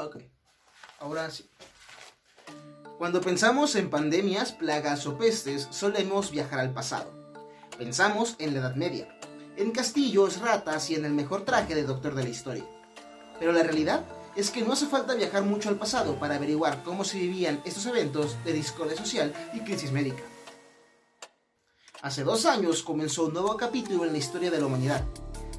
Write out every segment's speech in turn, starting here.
Ok, ahora sí. Cuando pensamos en pandemias, plagas o pestes, solemos viajar al pasado. Pensamos en la Edad Media, en castillos, ratas y en el mejor traje de doctor de la historia. Pero la realidad es que no hace falta viajar mucho al pasado para averiguar cómo se vivían estos eventos de discordia social y crisis médica. Hace dos años comenzó un nuevo capítulo en la historia de la humanidad.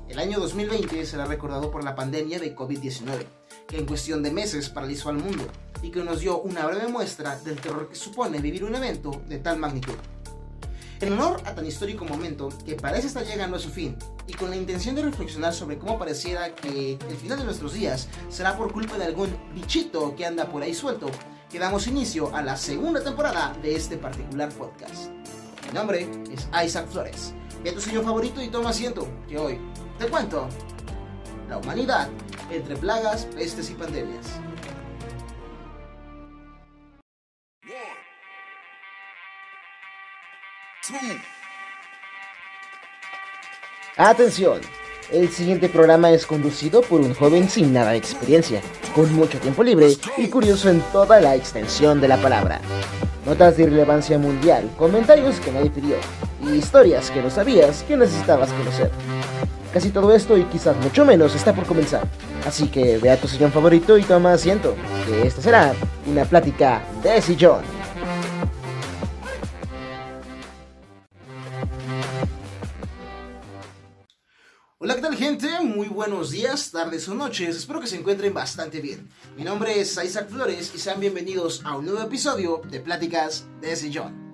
El año 2020 será recordado por la pandemia de COVID-19, que en cuestión de meses paralizó al mundo y que nos dio una breve muestra del terror que supone vivir un evento de tal magnitud. En honor a tan histórico momento que parece estar llegando a su fin y con la intención de reflexionar sobre cómo pareciera que el final de nuestros días será por culpa de algún bichito que anda por ahí suelto, que damos inicio a la segunda temporada de este particular podcast. Mi nombre es Isaac Flores. Ve tu señor favorito y toma asiento, que hoy te cuento la humanidad entre plagas, pestes y pandemias. Atención, el siguiente programa es conducido por un joven sin nada de experiencia, con mucho tiempo libre y curioso en toda la extensión de la palabra. Notas de irrelevancia mundial, comentarios que nadie pidió y historias que no sabías que necesitabas conocer. Casi todo esto y quizás mucho menos está por comenzar. Así que ve a tu sillón favorito y toma asiento, que esta será una plática de sillón. Hola, ¿qué tal gente? Muy buenos días, tardes o noches. Espero que se encuentren bastante bien. Mi nombre es Isaac Flores y sean bienvenidos a un nuevo episodio de Pláticas de Sillón.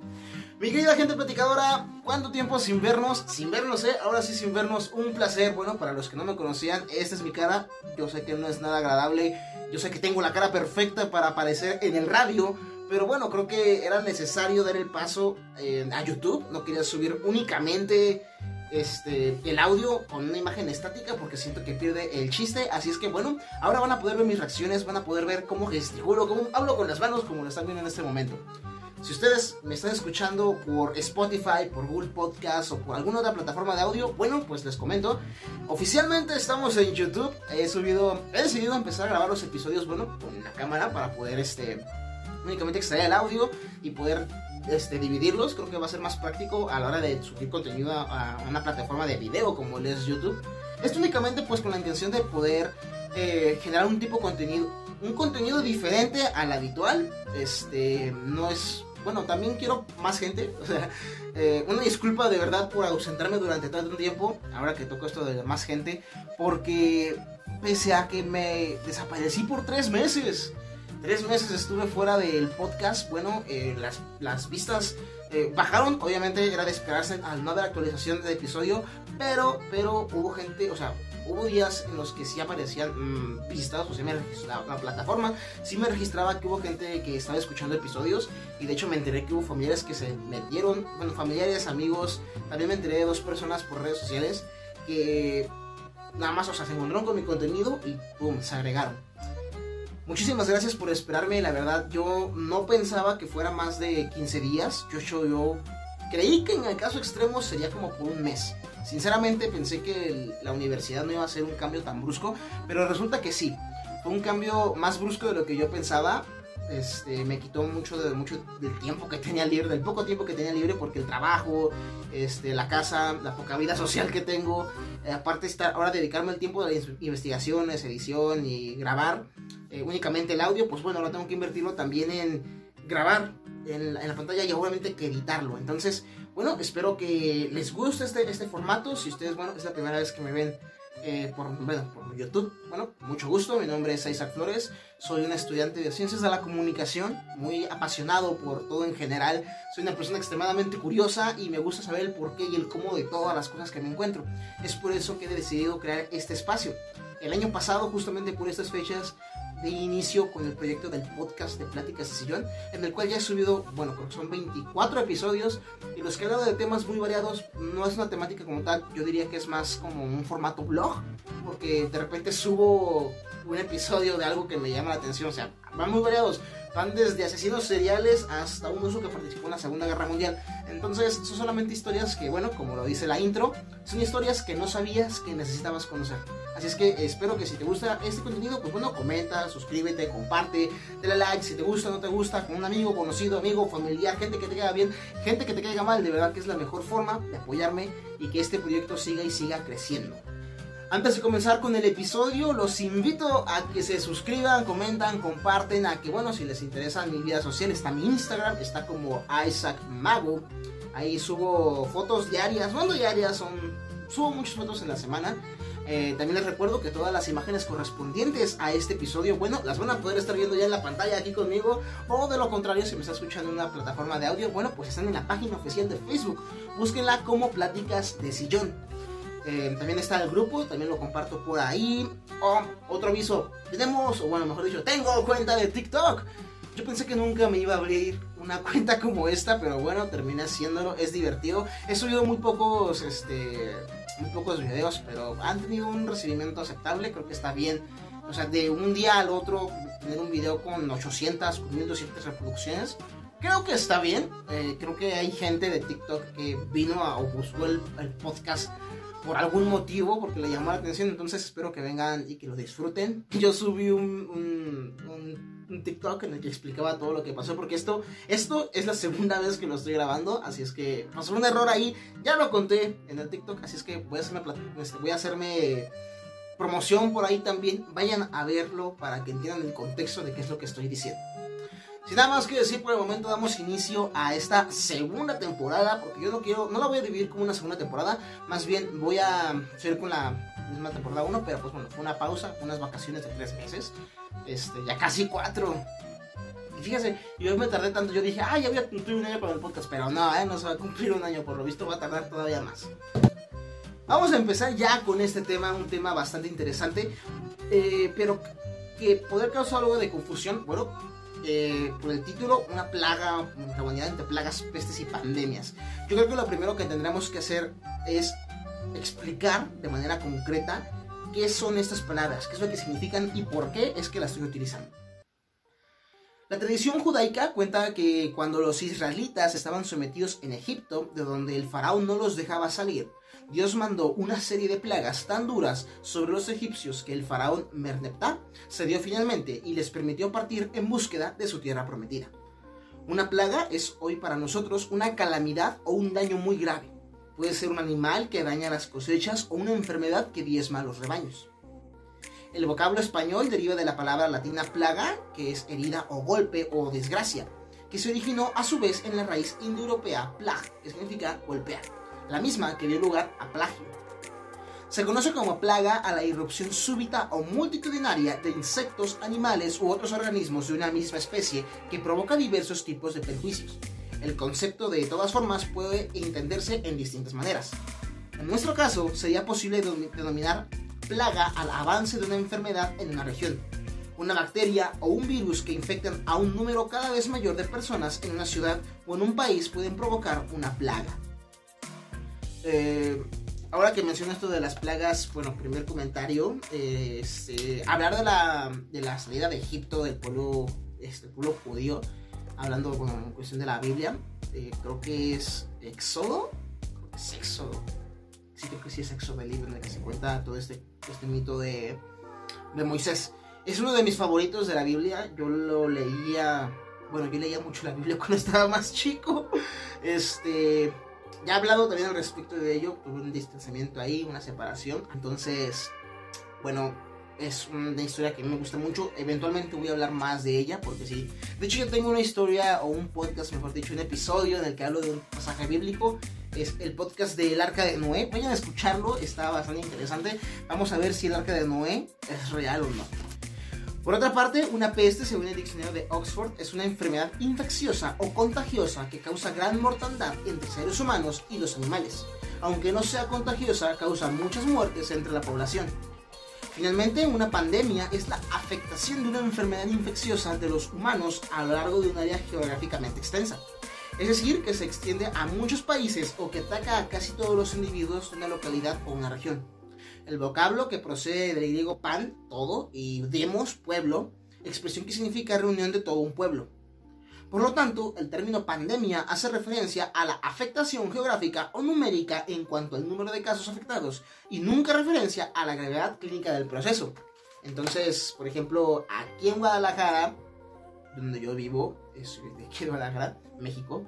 Mi querida gente platicadora, ¿cuánto tiempo sin vernos? Sin vernos, ¿eh? Ahora sí sin vernos, un placer. Bueno, para los que no me conocían, esta es mi cara. Yo sé que no es nada agradable. Yo sé que tengo la cara perfecta para aparecer en el radio. Pero bueno, creo que era necesario dar el paso eh, a YouTube. No quería subir únicamente este, el audio con una imagen estática porque siento que pierde el chiste. Así es que bueno, ahora van a poder ver mis reacciones, van a poder ver cómo gesticulo, cómo hablo con las manos como lo están viendo en este momento. Si ustedes me están escuchando por Spotify, por Google Podcast o por alguna otra plataforma de audio, bueno, pues les comento. Oficialmente estamos en YouTube. He subido, he decidido empezar a grabar los episodios, bueno, con la cámara para poder, este, únicamente extraer el audio y poder este, dividirlos, creo que va a ser más práctico a la hora de subir contenido a, una plataforma de video como es YouTube. Esto únicamente pues con la intención de poder eh, generar un tipo de contenido, un contenido diferente al habitual. Este, no es, bueno, también quiero más gente. O sea, eh, una disculpa de verdad por ausentarme durante tanto tiempo, ahora que toco esto de más gente, porque pese a que me desaparecí por tres meses tres meses estuve fuera del podcast. Bueno, eh, las, las, vistas eh, bajaron. Obviamente era de esperarse al no haber actualización de episodio. Pero, pero hubo gente, o sea, hubo días en los que sí aparecían mm, vistas, o sea, me registraba la plataforma, sí me registraba que hubo gente que estaba escuchando episodios y de hecho me enteré que hubo familiares que se metieron, bueno, familiares, amigos, también me enteré de dos personas por redes sociales que nada más, o sea, se encontraron con mi contenido y pum, se agregaron. Muchísimas gracias por esperarme, la verdad yo no pensaba que fuera más de 15 días, yo, yo, yo creí que en el caso extremo sería como por un mes. Sinceramente pensé que la universidad no iba a ser un cambio tan brusco, pero resulta que sí, fue un cambio más brusco de lo que yo pensaba. Este, me quitó mucho, de, mucho del tiempo que tenía libre, del poco tiempo que tenía libre, porque el trabajo, este, la casa, la poca vida social que tengo, eh, aparte estar ahora dedicarme el tiempo de las investigaciones, edición y grabar, eh, únicamente el audio, pues bueno, ahora tengo que invertirlo también en grabar en la, pantalla y obviamente que editarlo. Entonces, bueno, espero que les guste este, este formato. Si ustedes, bueno, es la primera vez que me ven eh, por, bueno, por YouTube, bueno, mucho gusto. Mi nombre es Isaac Flores. Soy un estudiante de Ciencias de la Comunicación, muy apasionado por todo en general. Soy una persona extremadamente curiosa y me gusta saber el porqué y el cómo de todas las cosas que me encuentro. Es por eso que he decidido crear este espacio. El año pasado, justamente por estas fechas, de inicio con el proyecto del podcast de Pláticas de Sillón, en el cual ya he subido, bueno, creo que son 24 episodios y los que he hablado de temas muy variados. No es una temática como tal, yo diría que es más como un formato blog, porque de repente subo un episodio de algo que me llama la atención, o sea, van muy variados. Van desde asesinos seriales hasta un uso que participó en la Segunda Guerra Mundial. Entonces, son solamente historias que, bueno, como lo dice la intro, son historias que no sabías que necesitabas conocer. Así es que espero que si te gusta este contenido, pues bueno, comenta, suscríbete, comparte, dale like si te gusta o no te gusta, con un amigo, conocido, amigo, familiar, gente que te caiga bien, gente que te caiga mal, de verdad que es la mejor forma de apoyarme y que este proyecto siga y siga creciendo. Antes de comenzar con el episodio, los invito a que se suscriban, comentan, comparten, a que bueno, si les interesa mi vida social, está mi Instagram, está como Isaac Mago. Ahí subo fotos diarias, no diarias, son subo muchas fotos en la semana. Eh, también les recuerdo que todas las imágenes correspondientes a este episodio, bueno, las van a poder estar viendo ya en la pantalla aquí conmigo. O de lo contrario, si me está escuchando en una plataforma de audio, bueno, pues están en la página oficial de Facebook. Búsquenla como Pláticas de Sillón. Eh, también está el grupo, también lo comparto por ahí. Oh, otro aviso, tenemos, o bueno, mejor dicho, tengo cuenta de TikTok. Yo pensé que nunca me iba a abrir una cuenta como esta, pero bueno, terminé haciéndolo, es divertido. He subido muy pocos, este, muy pocos videos, pero han tenido un recibimiento aceptable, creo que está bien. O sea, de un día al otro tener un video con 800, 1200 reproducciones, creo que está bien. Eh, creo que hay gente de TikTok que vino a, o buscó el podcast por algún motivo, porque le llamó la atención, entonces espero que vengan y que lo disfruten. Yo subí un, un, TikTok en el que explicaba todo lo que pasó, porque esto, esto es la segunda vez que lo estoy grabando, así es que pasó un error ahí, ya lo conté en el TikTok, así es que voy a hacerme, este, voy a hacerme promoción por ahí también, vayan a verlo para que entiendan el contexto de qué es lo que estoy diciendo. Sin nada más que decir, por el momento damos inicio a esta segunda temporada, porque yo no quiero, no la voy a dividir como una segunda temporada, más bien voy a seguir con la misma temporada 1, pero pues bueno, fue una pausa, unas vacaciones de tres meses, este, ya casi cuatro. Y fíjese, yo me tardé tanto, yo dije, ah, ya voy a cumplir un año para el podcast, pero no, eh, no se va a cumplir un año, por lo visto va a tardar todavía más. Vamos a empezar ya con este tema, un tema bastante interesante, eh, pero que poder causar algo de confusión, bueno, eh, por el título, una plaga, una humanidad entre plagas, pestes y pandemias. Yo creo que lo primero que tendremos que hacer es explicar de manera concreta qué son estas palabras, qué es lo que significan y por qué es que las estoy utilizando. La tradición judaica cuenta que cuando los israelitas estaban sometidos en Egipto, de donde el faraón no los dejaba salir, Dios mandó una serie de plagas tan duras sobre los egipcios que el faraón Merneptah cedió finalmente y les permitió partir en búsqueda de su tierra prometida. Una plaga es hoy para nosotros una calamidad o un daño muy grave. Puede ser un animal que daña las cosechas o una enfermedad que diezma los rebaños. El vocablo español deriva de la palabra latina plaga, que es herida o golpe o desgracia, que se originó a su vez en la raíz indoeuropea plag, que significa golpear la misma que dio lugar a plagio. Se conoce como plaga a la irrupción súbita o multitudinaria de insectos, animales u otros organismos de una misma especie que provoca diversos tipos de perjuicios. El concepto de todas formas puede entenderse en distintas maneras. En nuestro caso, sería posible denominar plaga al avance de una enfermedad en una región, una bacteria o un virus que infectan a un número cada vez mayor de personas en una ciudad o en un país pueden provocar una plaga. Eh, ahora que menciono esto de las plagas, bueno, primer comentario, este, hablar de la, de la salida de Egipto del pueblo, este, pueblo judío, hablando en cuestión de la Biblia, eh, creo que es Éxodo, creo que es Éxodo, sí creo que sí es Éxodo el libro en el que se cuenta todo este, este mito de, de Moisés. Es uno de mis favoritos de la Biblia, yo lo leía, bueno, yo leía mucho la Biblia cuando estaba más chico, este ya he hablado también al respecto de ello, tuve un distanciamiento ahí, una separación. Entonces, bueno, es una historia que me gusta mucho. Eventualmente voy a hablar más de ella, porque sí. De hecho, yo tengo una historia, o un podcast, mejor dicho, un episodio en el que hablo de un pasaje bíblico. Es el podcast del Arca de Noé. Vayan a escucharlo, está bastante interesante. Vamos a ver si el Arca de Noé es real o no. Por otra parte, una peste, según el diccionario de Oxford, es una enfermedad infecciosa o contagiosa que causa gran mortandad entre seres humanos y los animales. Aunque no sea contagiosa, causa muchas muertes entre la población. Finalmente, una pandemia es la afectación de una enfermedad infecciosa de los humanos a lo largo de un área geográficamente extensa. Es decir, que se extiende a muchos países o que ataca a casi todos los individuos de una localidad o una región el vocablo que procede del griego pan, todo, y demos, pueblo, expresión que significa reunión de todo un pueblo. Por lo tanto, el término pandemia hace referencia a la afectación geográfica o numérica en cuanto al número de casos afectados y nunca referencia a la gravedad clínica del proceso. Entonces, por ejemplo, aquí en Guadalajara, donde yo vivo, es de aquí Guadalajara, México,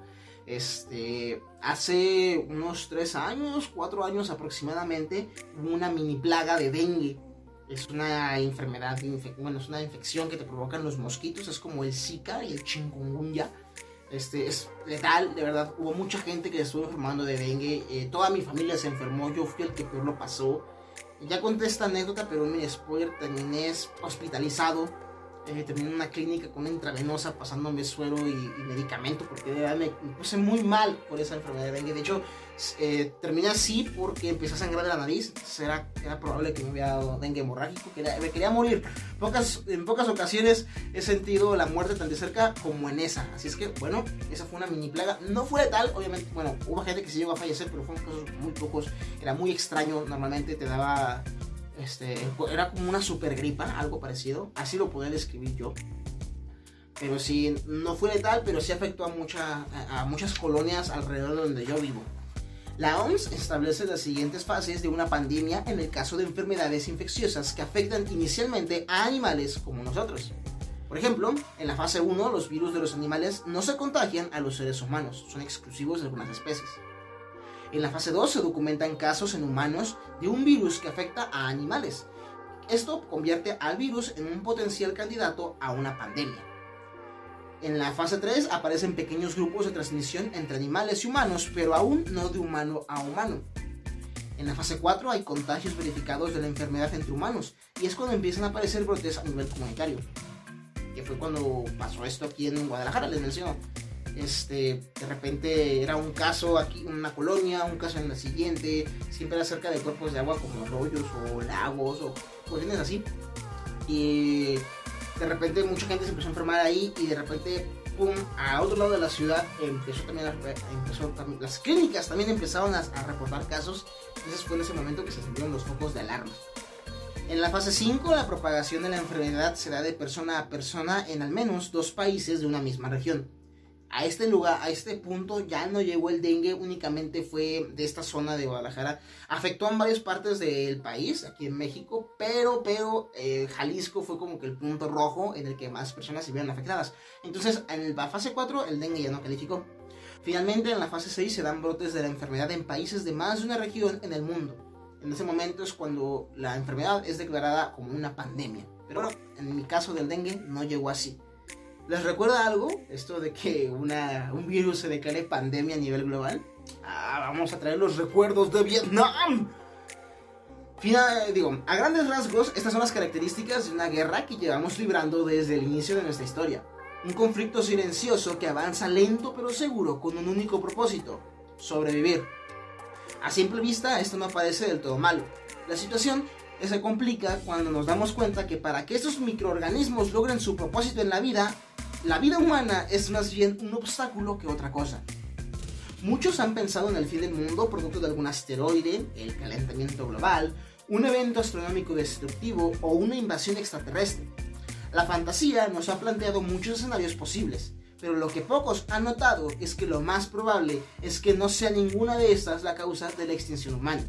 este, hace unos tres años, cuatro años aproximadamente, hubo una mini plaga de dengue. Es una enfermedad, bueno, es una infección que te provocan los mosquitos, es como el Zika y el chikungunya. Este, es letal, de verdad. Hubo mucha gente que estuvo enfermando de dengue. Eh, toda mi familia se enfermó, yo fui el que peor lo pasó. Ya conté esta anécdota, pero mi spoiler terminé hospitalizado eh, terminé en una clínica con una intravenosa pasándome suero y, medicamento porque me, puse muy mal por esa enfermedad de dengue. De hecho, eh, terminé así porque empecé a sangrar de la nariz. Era, era probable que me hubiera dado dengue hemorrágico, que me quería morir. Pocas, en pocas ocasiones he sentido la muerte tan de cerca como en esa. Así es que, bueno, esa fue una mini plaga. No fue tal, obviamente. Bueno, hubo gente que se llegó a fallecer, pero fueron casos muy pocos. Era muy extraño. Normalmente te daba este, era como una super gripa, algo parecido. Así lo puedo describir yo. Pero sí, no fue letal, pero sí afectó a, mucha, a muchas colonias alrededor de donde yo vivo. La OMS establece las siguientes fases de una pandemia en el caso de enfermedades infecciosas que afectan inicialmente a animales como nosotros. Por ejemplo, en la fase 1 los virus de los animales no se contagian a los seres humanos, son exclusivos de algunas especies. En la fase 2 se documentan casos en humanos de un virus que afecta a animales. Esto convierte al virus en un potencial candidato a una pandemia. En la fase 3 aparecen pequeños grupos de transmisión entre animales y humanos, pero aún no de humano a humano. En la fase 4 hay contagios verificados de la enfermedad entre humanos, y es cuando empiezan a aparecer brotes a nivel comunitario. Que fue cuando pasó esto aquí en Guadalajara, les menciono. Este, de repente era un caso aquí en una colonia, un caso en la siguiente, siempre era cerca de cuerpos de agua como arroyos o lagos o cuestiones así. Y de repente mucha gente se empezó a enfermar ahí y de repente, pum, a otro lado de la ciudad empezó también, a, empezó las clínicas también empezaron a, reportar casos. Entonces fue en ese momento que se sintieron los focos de alarma. En la fase 5, la propagación de la enfermedad se da de persona a persona en al menos dos países de una misma región a este lugar, a este punto ya no llegó el dengue, únicamente fue de esta zona de Guadalajara. Afectó en varias partes del país, aquí en México, pero, pero eh, Jalisco fue como que el punto rojo en el que más personas se vieron afectadas. Entonces, en la fase 4 el dengue ya no calificó. Finalmente, en la fase 6 se dan brotes de la enfermedad en países de más de una región en el mundo. En ese momento es cuando la enfermedad es declarada como una pandemia. Pero bueno, en mi caso del dengue no llegó así. ¿Les recuerda algo? Esto de que una, un virus se declare pandemia a nivel global. Ah, vamos a traer los recuerdos de Vietnam. Final, digo, a grandes rasgos, estas son las características de una guerra que llevamos librando desde el inicio de nuestra historia. Un conflicto silencioso que avanza lento pero seguro con un único propósito, sobrevivir. A simple vista, esto no parece del todo malo. La situación se complica cuando nos damos cuenta que para que estos microorganismos logren su propósito en la vida, la vida humana es más bien un obstáculo que otra cosa. Muchos han pensado en el fin del mundo producto de algún asteroide, el calentamiento global, un evento astronómico destructivo o una invasión extraterrestre. La fantasía nos ha planteado muchos escenarios posibles, pero lo que pocos han notado es que lo más probable es que no sea ninguna de estas la causa de la extinción humana.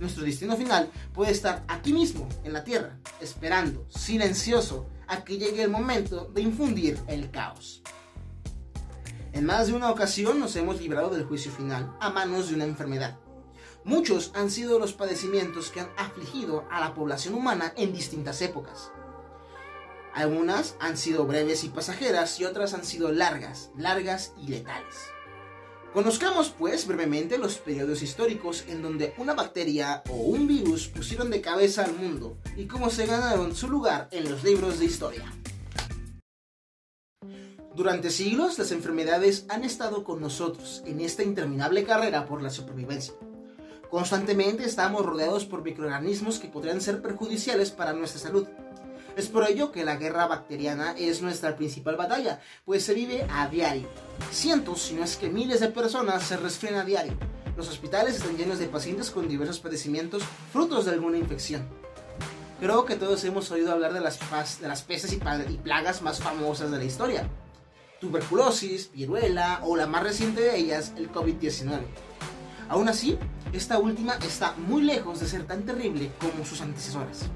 Nuestro destino final puede estar aquí mismo, en la Tierra, esperando, silencioso, a que llegue el momento de infundir el caos. En más de una ocasión nos hemos librado del juicio final a manos de una enfermedad. Muchos han sido los padecimientos que han afligido a la población humana en distintas épocas. Algunas han sido breves y pasajeras y otras han sido largas, largas y letales. Conozcamos pues brevemente los periodos históricos en donde una bacteria o un virus pusieron de cabeza al mundo y cómo se ganaron su lugar en los libros de historia. Durante siglos las enfermedades han estado con nosotros en esta interminable carrera por la supervivencia. Constantemente estamos rodeados por microorganismos que podrían ser perjudiciales para nuestra salud es por ello que la guerra bacteriana es nuestra principal batalla, pues se vive a diario. Cientos, si no es que miles de personas se resfrían a diario. Los hospitales están llenos de pacientes con diversos padecimientos frutos de alguna infección. Creo que todos hemos oído hablar de las, de las pestes y plagas más famosas de la historia. tuberculosis, viruela o la más reciente de ellas, el COVID-19. Aún así, esta última está muy lejos de ser tan terrible como sus antecesoras.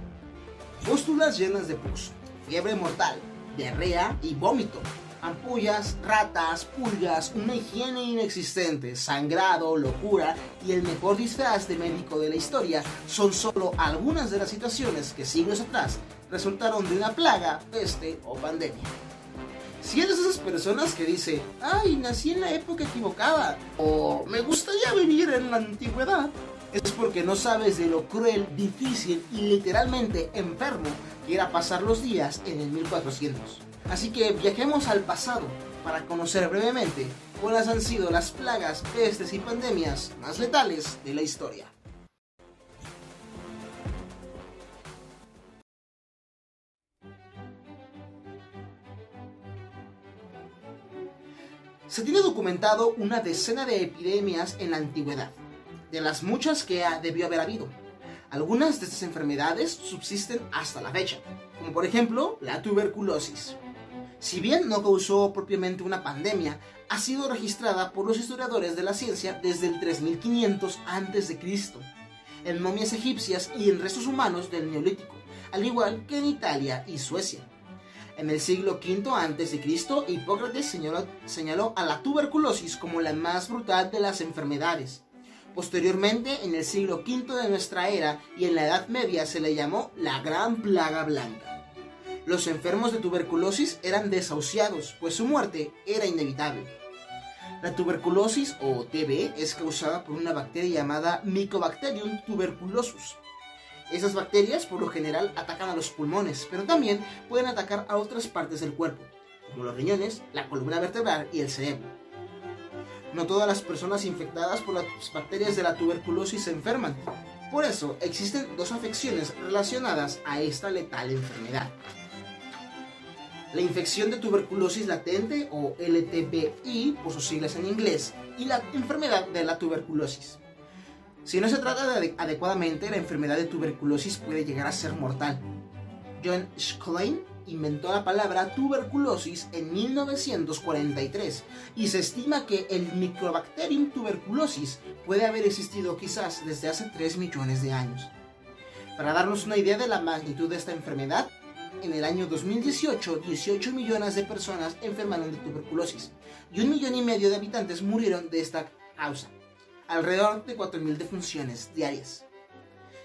Póstulas llenas de pus, fiebre mortal, diarrea y vómito, ampollas, ratas, pulgas, una higiene inexistente, sangrado, locura y el mejor disfraz de médico de la historia son solo algunas de las situaciones que siglos atrás resultaron de una plaga, peste o pandemia. Si eres esas personas que dice, ay, nací en la época equivocada, o me gustaría vivir en la antigüedad, es porque no sabes de lo cruel, difícil y literalmente enfermo que era pasar los días en el 1400. Así que viajemos al pasado para conocer brevemente cuáles han sido las plagas, pestes y pandemias más letales de la historia. Se tiene documentado una decena de epidemias en la antigüedad, de las muchas que debió haber habido. Algunas de estas enfermedades subsisten hasta la fecha, como por ejemplo la tuberculosis. Si bien no causó propiamente una pandemia, ha sido registrada por los historiadores de la ciencia desde el 3500 a.C., en momias egipcias y en restos humanos del Neolítico, al igual que en Italia y Suecia. En el siglo V a.C., Hipócrates señaló, señaló a la tuberculosis como la más brutal de las enfermedades. Posteriormente, en el siglo V de nuestra era y en la Edad Media se le llamó la Gran Plaga Blanca. Los enfermos de tuberculosis eran desahuciados, pues su muerte era inevitable. La tuberculosis o TB es causada por una bacteria llamada Mycobacterium tuberculosis, esas bacterias por lo general atacan a los pulmones, pero también pueden atacar a otras partes del cuerpo, como los riñones, la columna vertebral y el cerebro. No todas las personas infectadas por las bacterias de la tuberculosis se enferman. Por eso existen dos afecciones relacionadas a esta letal enfermedad. La infección de tuberculosis latente o LTBI por sus siglas en inglés y la enfermedad de la tuberculosis. Si no se trata adecuadamente, la enfermedad de tuberculosis puede llegar a ser mortal. John Schlein inventó la palabra tuberculosis en 1943 y se estima que el Microbacterium tuberculosis puede haber existido quizás desde hace 3 millones de años. Para darnos una idea de la magnitud de esta enfermedad, en el año 2018 18 millones de personas enfermaron de tuberculosis y un millón y medio de habitantes murieron de esta causa alrededor de 4.000 defunciones diarias.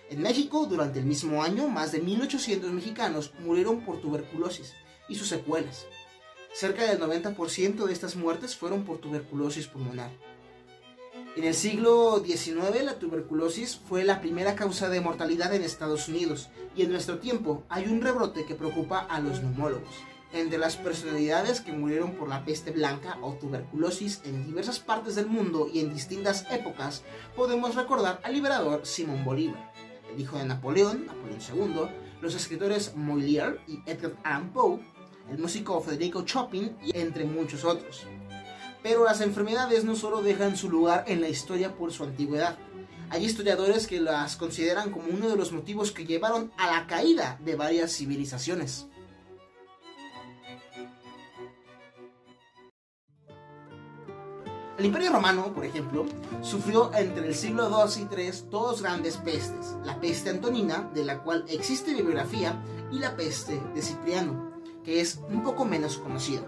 En México, durante el mismo año, más de 1.800 mexicanos murieron por tuberculosis y sus secuelas. Cerca del 90% de estas muertes fueron por tuberculosis pulmonar. En el siglo XIX la tuberculosis fue la primera causa de mortalidad en Estados Unidos y en nuestro tiempo hay un rebrote que preocupa a los neumólogos. Entre las personalidades que murieron por la peste blanca o tuberculosis en diversas partes del mundo y en distintas épocas, podemos recordar al liberador Simón Bolívar, el hijo de Napoleón, Napoleón II, los escritores Molière y Edgar Allan Poe, el músico Federico Chopin y entre muchos otros. Pero las enfermedades no solo dejan su lugar en la historia por su antigüedad. Hay historiadores que las consideran como uno de los motivos que llevaron a la caída de varias civilizaciones. El Imperio Romano, por ejemplo, sufrió entre el siglo II y III dos grandes pestes, la peste antonina, de la cual existe bibliografía, y la peste de Cipriano, que es un poco menos conocida.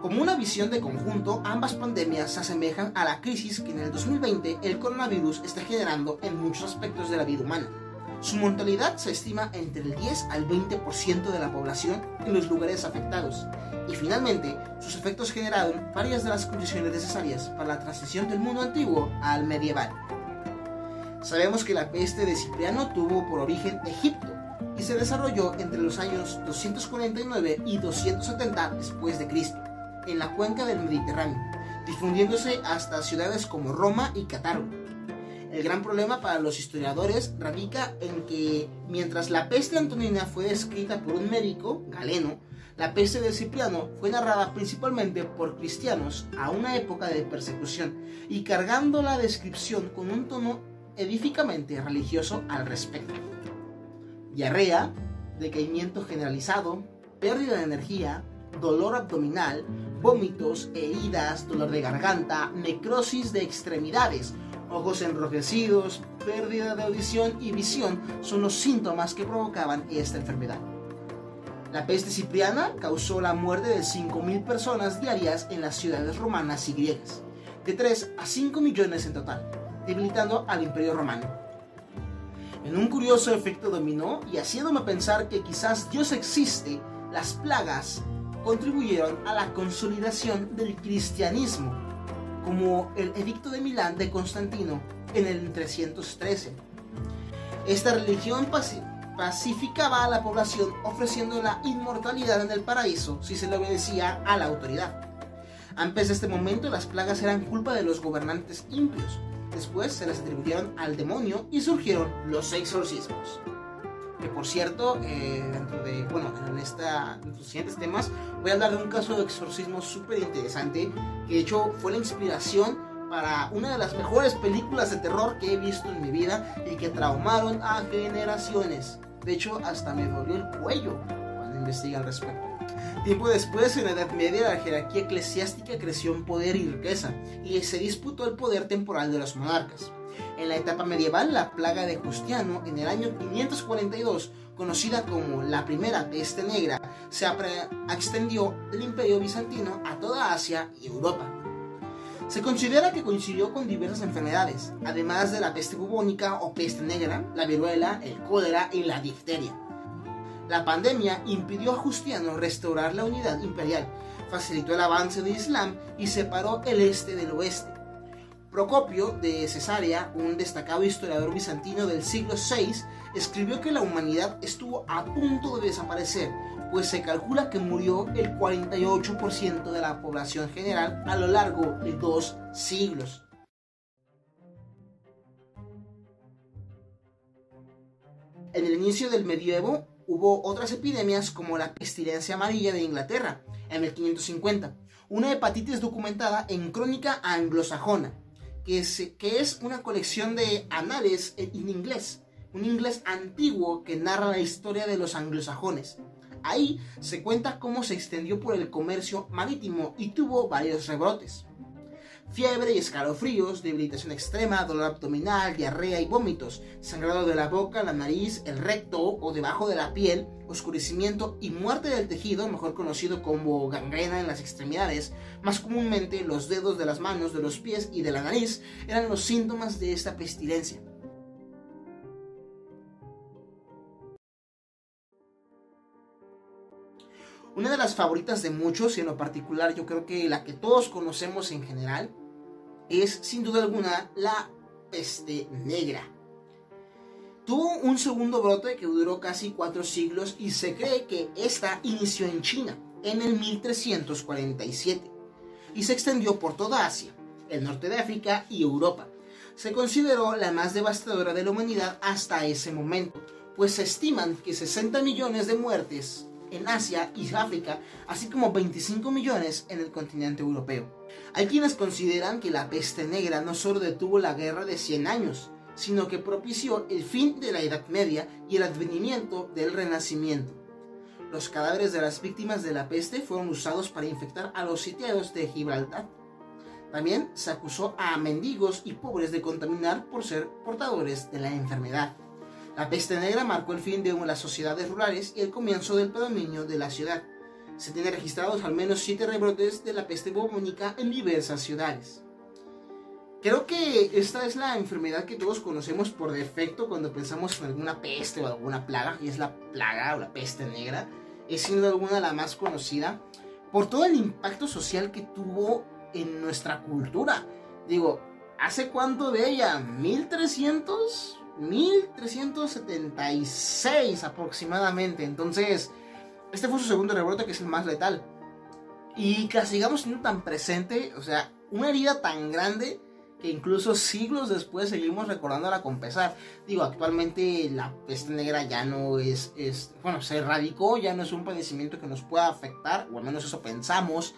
Como una visión de conjunto, ambas pandemias se asemejan a la crisis que en el 2020 el coronavirus está generando en muchos aspectos de la vida humana. Su mortalidad se estima entre el 10 al 20% de la población en los lugares afectados, y finalmente sus efectos generaron varias de las condiciones necesarias para la transición del mundo antiguo al medieval. Sabemos que la peste de Cipriano tuvo por origen Egipto y se desarrolló entre los años 249 y 270 después de Cristo, en la cuenca del Mediterráneo, difundiéndose hasta ciudades como Roma y Catargo. El gran problema para los historiadores radica en que mientras la peste antonina fue descrita por un médico, Galeno, la peste de Cipriano fue narrada principalmente por cristianos a una época de persecución y cargando la descripción con un tono edíficamente religioso al respecto. Diarrea, decaimiento generalizado, pérdida de energía, dolor abdominal, vómitos, heridas, dolor de garganta, necrosis de extremidades, ojos enrojecidos, pérdida de audición y visión son los síntomas que provocaban esta enfermedad. La peste cipriana causó la muerte de 5.000 personas diarias en las ciudades romanas y griegas, de 3 a 5 millones en total, debilitando al imperio romano. En un curioso efecto dominó y haciéndome pensar que quizás Dios existe, las plagas contribuyeron a la consolidación del cristianismo, como el Edicto de Milán de Constantino en el 313. Esta religión pacificaba a la población ofreciendo la inmortalidad en el paraíso si se le obedecía a la autoridad. Antes de este momento las plagas eran culpa de los gobernantes impios, después se las atribuyeron al demonio y surgieron los exorcismos que por cierto, eh, dentro de, bueno, en, esta, en los siguientes temas voy a hablar de un caso de exorcismo súper interesante, que de hecho fue la inspiración para una de las mejores películas de terror que he visto en mi vida y que traumaron a generaciones. De hecho, hasta me dolió el cuello cuando investigué al respecto. Tiempo después, en la Edad Media, la jerarquía eclesiástica creció en poder y riqueza, y se disputó el poder temporal de los monarcas. En la etapa medieval, la plaga de Justiano, en el año 542, conocida como la primera peste negra, se extendió el imperio bizantino a toda Asia y Europa. Se considera que coincidió con diversas enfermedades, además de la peste bubónica o peste negra, la viruela, el cólera y la difteria. La pandemia impidió a Justiano restaurar la unidad imperial, facilitó el avance del Islam y separó el este del oeste. Procopio de Cesarea, un destacado historiador bizantino del siglo VI, escribió que la humanidad estuvo a punto de desaparecer, pues se calcula que murió el 48% de la población general a lo largo de dos siglos. En el inicio del medievo hubo otras epidemias como la pestilencia amarilla de Inglaterra en el 550, una hepatitis documentada en crónica anglosajona que es, una colección de anales en inglés, un inglés antiguo que narra la historia de los anglosajones. Ahí se cuenta cómo se extendió por el comercio marítimo y tuvo varios rebrotes fiebre y escalofríos, debilitación extrema, dolor abdominal, diarrea y vómitos, sangrado de la boca, la nariz, el recto o debajo de la piel, oscurecimiento y muerte del tejido, mejor conocido como gangrena en las extremidades, más comúnmente los dedos de las manos, de los pies y de la nariz, eran los síntomas de esta pestilencia. Una de las favoritas de muchos, y en lo particular yo creo que la que todos conocemos en general, es sin duda alguna la peste negra. Tuvo un segundo brote que duró casi cuatro siglos y se cree que esta inició en China en el 1347 y se extendió por toda Asia, el norte de África y Europa. Se consideró la más devastadora de la humanidad hasta ese momento, pues se estiman que 60 millones de muertes en Asia y África, así como 25 millones en el continente europeo. Hay quienes consideran que la peste negra no solo detuvo la guerra de 100 años, sino que propició el fin de la Edad Media y el advenimiento del Renacimiento. Los cadáveres de las víctimas de la peste fueron usados para infectar a los sitiados de Gibraltar. También se acusó a mendigos y pobres de contaminar por ser portadores de la enfermedad. La peste negra marcó el fin de las sociedades rurales y el comienzo del predominio de la ciudad. Se tienen registrados al menos siete rebrotes de la peste bubónica en diversas ciudades. Creo que esta es la enfermedad que todos conocemos por defecto cuando pensamos en alguna peste o alguna plaga, y es la plaga o la peste negra. Es sin duda alguna la más conocida por todo el impacto social que tuvo en nuestra cultura. Digo, ¿hace cuánto de ella? ¿1300? 1376 aproximadamente. Entonces, este fue su segundo rebrote que es el más letal. Y que la sigamos siendo tan presente, o sea, una herida tan grande que incluso siglos después seguimos recordándola con pesar. Digo, actualmente la peste negra ya no es, es, bueno, se erradicó, ya no es un padecimiento que nos pueda afectar, o al menos eso pensamos.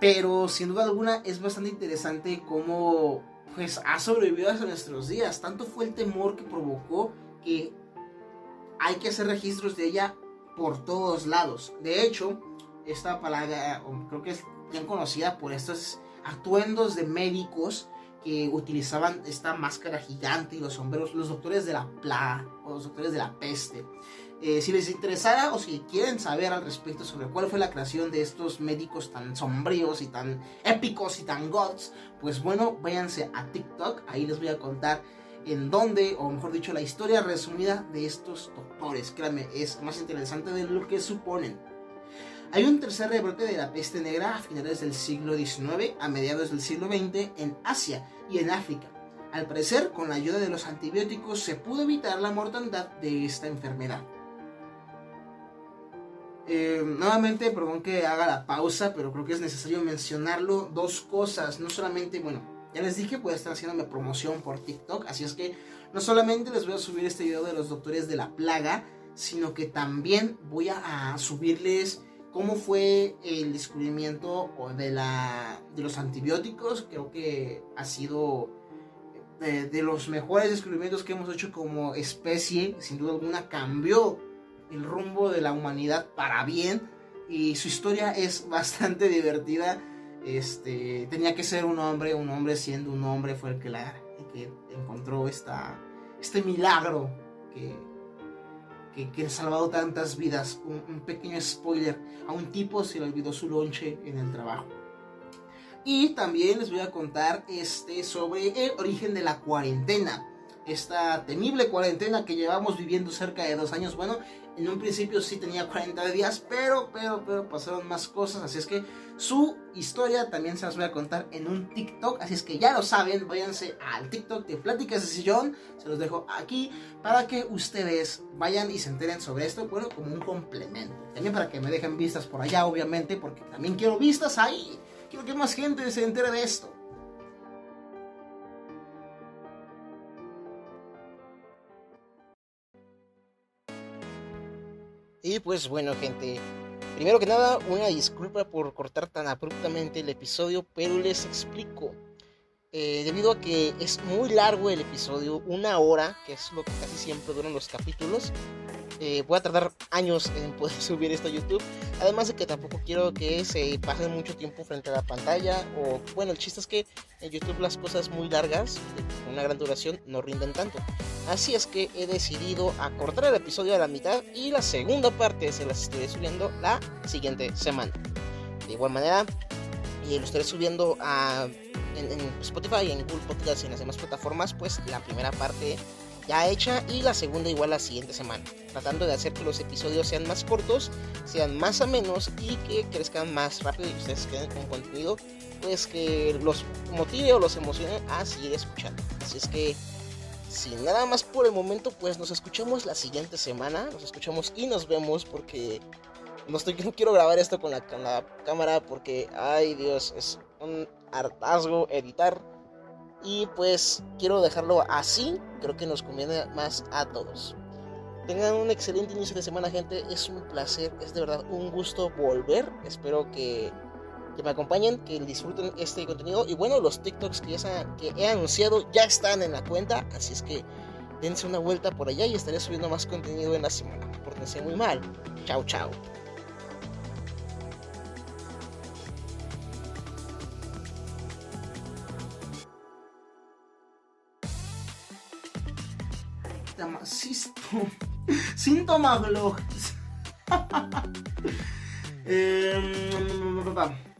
Pero sin duda alguna es bastante interesante cómo pues ha sobrevivido hasta nuestros días. Tanto fue el temor que provocó que hay que hacer registros de ella por todos lados. De hecho, esta palabra, creo que es bien conocida por estos atuendos de médicos que utilizaban esta máscara gigante y los sombreros, los doctores de la plaga o los doctores de la peste. Eh, si les interesara o si quieren saber al respecto sobre cuál fue la creación de estos médicos tan sombríos y tan épicos y tan gods, pues bueno, váyanse a TikTok, ahí les voy a contar en dónde, o mejor dicho, la historia resumida de estos doctores. Créanme, es más interesante de lo que suponen. Hay un tercer rebrote de la peste negra a finales del siglo XIX, a mediados del siglo XX, en Asia y en África. Al parecer, con la ayuda de los antibióticos se pudo evitar la mortandad de esta enfermedad. Eh, nuevamente, perdón que haga la pausa, pero creo que es necesario mencionarlo. Dos cosas, no solamente, bueno, ya les dije, puede estar haciéndome promoción por TikTok, así es que no solamente les voy a subir este video de los doctores de la plaga, sino que también voy a, subirles cómo fue el descubrimiento de, la, de los antibióticos. Creo que ha sido de, de los mejores descubrimientos que hemos hecho como especie, sin duda alguna cambió el rumbo de la humanidad para bien y su historia es bastante divertida. Este, tenía que ser un hombre, un hombre siendo un hombre fue el que, la, que encontró esta, este milagro que, que, ha salvado tantas vidas. Un, un, pequeño spoiler, a un tipo se le olvidó su lonche en el trabajo. Y también les voy a contar este, sobre el origen de la cuarentena esta temible cuarentena que llevamos viviendo cerca de dos años. Bueno, en un principio sí tenía 40 días, pero, pero, pero pasaron más cosas. Así es que su historia también se las voy a contar en un TikTok. Así es que ya lo saben, váyanse al TikTok de Pláticas de Sillón. Se los dejo aquí para que ustedes vayan y se enteren sobre esto. Bueno, como un complemento. También para que me dejen vistas por allá, obviamente, porque también quiero vistas ahí. Quiero que más gente se entere de esto. Y pues bueno, gente, primero que nada, una disculpa por cortar tan abruptamente el episodio, pero les explico. Eh, debido a que es muy largo el episodio, una hora, que es lo que casi siempre duran los capítulos, eh, voy a tardar años en poder subir esto a YouTube. Además de que tampoco quiero que se pasen mucho tiempo frente a la pantalla. O bueno, el chiste es que en YouTube las cosas muy largas, de una gran duración, no rinden tanto. Así es que he decidido acortar el episodio a la mitad y la segunda parte se las estaré subiendo la siguiente semana. De igual manera, y lo estaré subiendo a, en, en Spotify, en Google Podcast y en las demás plataformas, pues la primera parte ya hecha y la segunda igual la siguiente semana, tratando de hacer que los episodios sean más cortos, sean más a menos y que crezcan más rápido y ustedes queden con contenido pues que los motive o los emocione a seguir escuchando. Así es que sin nada más por el momento pues nos escuchamos la siguiente semana, nos escuchamos y nos vemos porque no, estoy, no quiero grabar esto con la, con la cámara porque ay Dios, es un hartazgo editar y pues quiero dejarlo así, creo que nos conviene más a todos. Tengan un excelente inicio de semana, gente. Es un placer, es de verdad un gusto volver. Espero que, que me acompañen, que disfruten este contenido. Y bueno, los TikToks que, que he anunciado ya están en la cuenta. Así es que dense una vuelta por allá y estaré subiendo más contenido en la semana. Pórtense muy mal. Chao, chao. Síntomas, síntoma eh,